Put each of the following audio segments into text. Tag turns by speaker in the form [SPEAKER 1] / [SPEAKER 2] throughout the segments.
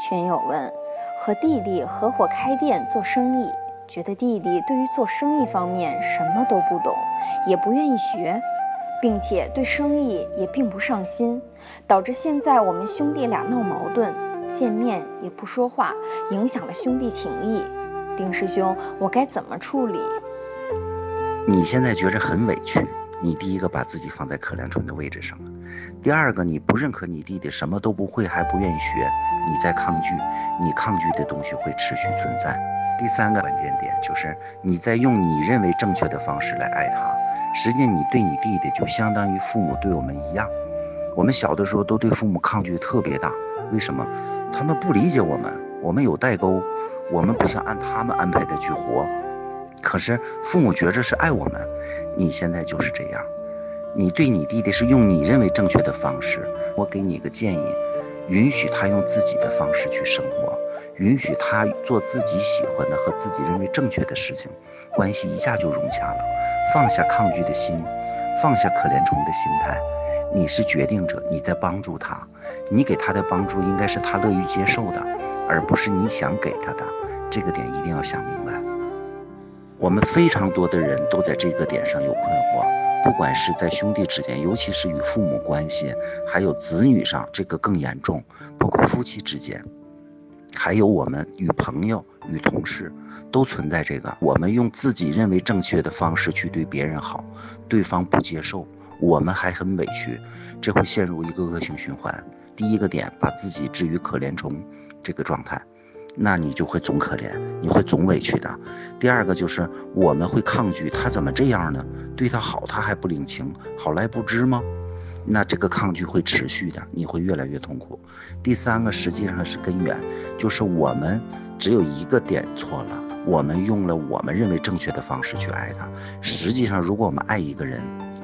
[SPEAKER 1] 群友问：和弟弟合伙开店做生意，觉得弟弟对于做生意方面什么都不懂，也不愿意学，并且对生意也并不上心，导致现在我们兄弟俩闹矛盾，见面也不说话，影响了兄弟情谊。丁师兄，我该怎么处理？
[SPEAKER 2] 你现在觉着很委屈。你第一个把自己放在可怜虫的位置上了，第二个你不认可你弟弟什么都不会还不愿意学，你在抗拒，你抗拒的东西会持续存在。第三个关键点就是你在用你认为正确的方式来爱他，实际你对你弟弟就相当于父母对我们一样，我们小的时候都对父母抗拒特别大，为什么？他们不理解我们，我们有代沟，我们不想按他们安排的去活。可是父母觉着是爱我们，你现在就是这样，你对你弟弟是用你认为正确的方式。我给你一个建议，允许他用自己的方式去生活，允许他做自己喜欢的和自己认为正确的事情，关系一下就融洽了。放下抗拒的心，放下可怜虫的心态，你是决定者，你在帮助他，你给他的帮助应该是他乐于接受的，而不是你想给他的。这个点一定要想明白。我们非常多的人都在这个点上有困惑，不管是在兄弟之间，尤其是与父母关系，还有子女上，这个更严重。包括夫妻之间，还有我们与朋友、与同事，都存在这个。我们用自己认为正确的方式去对别人好，对方不接受，我们还很委屈，这会陷入一个恶性循环。第一个点，把自己置于可怜虫这个状态。那你就会总可怜，你会总委屈的。第二个就是我们会抗拒他怎么这样呢？对他好他还不领情，好赖不知吗？那这个抗拒会持续的，你会越来越痛苦。第三个实际上是根源，就是我们只有一个点错了，我们用了我们认为正确的方式去爱他。实际上，如果我们爱一个人，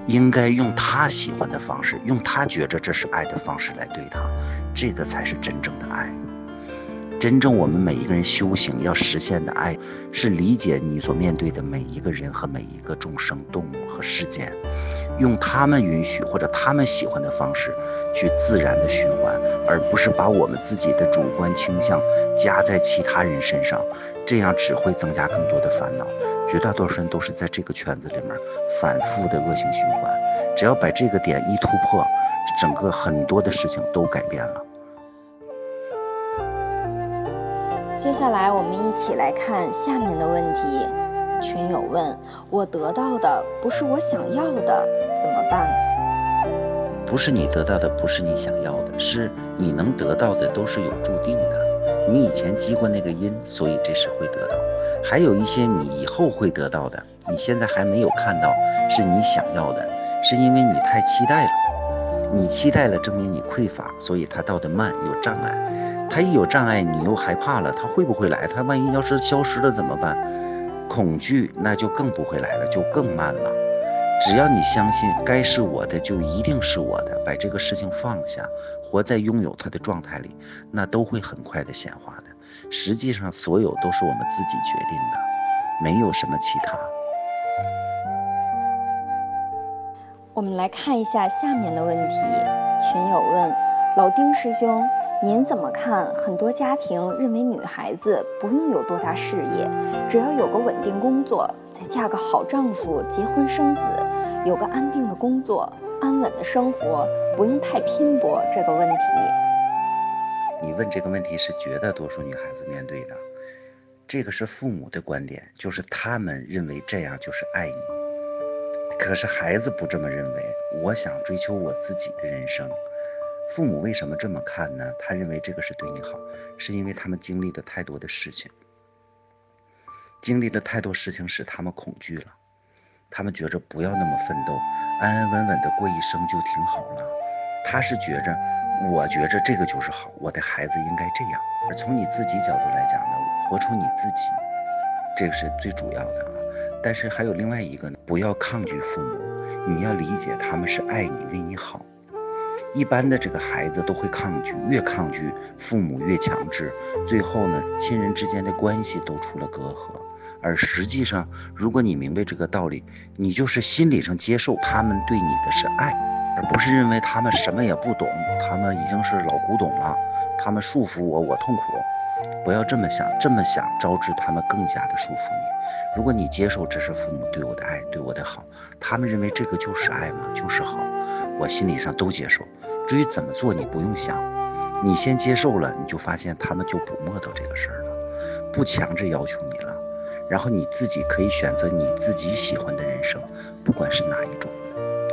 [SPEAKER 2] 应该用他喜欢的方式，用他觉着这是爱的方式来对他，这个才是真正的爱。真正我们每一个人修行要实现的爱，是理解你所面对的每一个人和每一个众生、动物和事件，用他们允许或者他们喜欢的方式去自然的循环，而不是把我们自己的主观倾向加在其他人身上，这样只会增加更多的烦恼。绝大多数人都是在这个圈子里面反复的恶性循环，只要把这个点一突破，整个很多的事情都改变了。
[SPEAKER 1] 接下来，我们一起来看下面的问题。群友问我得到的不是我想要的，怎么办？
[SPEAKER 2] 不是你得到的，不是你想要的，是你能得到的都是有注定的。你以前积过那个因，所以这时会得到。还有一些你以后会得到的，你现在还没有看到，是你想要的，是因为你太期待了。你期待了，证明你匮乏，所以它到的慢，有障碍。他一有障碍，你又害怕了，他会不会来？他万一要是消失了怎么办？恐惧那就更不会来了，就更慢了。只要你相信该是我的就一定是我的，把这个事情放下，活在拥有它的状态里，那都会很快的显化的。实际上，所有都是我们自己决定的，没有什么其他。
[SPEAKER 1] 我们来看一下下面的问题。群友问老丁师兄。您怎么看？很多家庭认为女孩子不用有多大事业，只要有个稳定工作，再嫁个好丈夫，结婚生子，有个安定的工作，安稳的生活，不用太拼搏。这个问题，
[SPEAKER 2] 你问这个问题是绝大多数女孩子面对的，这个是父母的观点，就是他们认为这样就是爱你。可是孩子不这么认为，我想追求我自己的人生。父母为什么这么看呢？他认为这个是对你好，是因为他们经历了太多的事情，经历了太多事情使他们恐惧了，他们觉着不要那么奋斗，安安稳稳的过一生就挺好了。他是觉着，我觉着这个就是好，我的孩子应该这样。而从你自己角度来讲呢，活出你自己，这个是最主要的啊。但是还有另外一个呢，不要抗拒父母，你要理解他们是爱你，为你好。一般的这个孩子都会抗拒，越抗拒父母越强制，最后呢，亲人之间的关系都出了隔阂。而实际上，如果你明白这个道理，你就是心理上接受他们对你的是爱，而不是认为他们什么也不懂，他们已经是老古董了，他们束缚我，我痛苦。不要这么想，这么想招致他们更加的束缚你。如果你接受这是父母对我的爱，对我的好，他们认为这个就是爱吗？就是好，我心理上都接受。至于怎么做，你不用想，你先接受了，你就发现他们就不磨叨这个事儿了，不强制要求你了。然后你自己可以选择你自己喜欢的人生，不管是哪一种，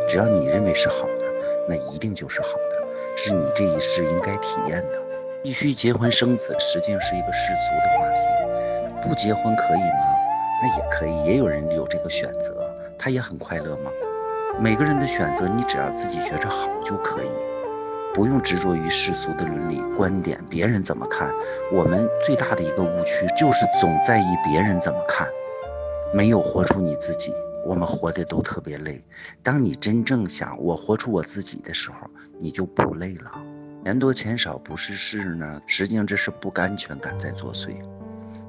[SPEAKER 2] 只要你认为是好的，那一定就是好的，是你这一世应该体验的。必须结婚生子，实际上是一个世俗的话题。不结婚可以吗？那也可以，也有人有这个选择，他也很快乐吗？每个人的选择，你只要自己觉着好就可以，不用执着于世俗的伦理观点，别人怎么看。我们最大的一个误区就是总在意别人怎么看，没有活出你自己。我们活的都特别累。当你真正想我活出我自己的时候，你就不累了。钱多钱少不是事呢，实际上这是不安全感在作祟，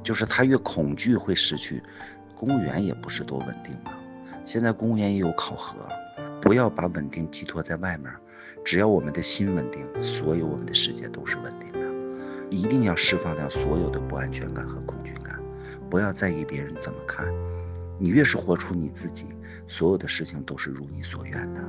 [SPEAKER 2] 就是他越恐惧会失去。公务员也不是多稳定嘛，现在公务员也有考核，不要把稳定寄托在外面，只要我们的心稳定，所有我们的世界都是稳定的。一定要释放掉所有的不安全感和恐惧感，不要在意别人怎么看，你越是活出你自己，所有的事情都是如你所愿的。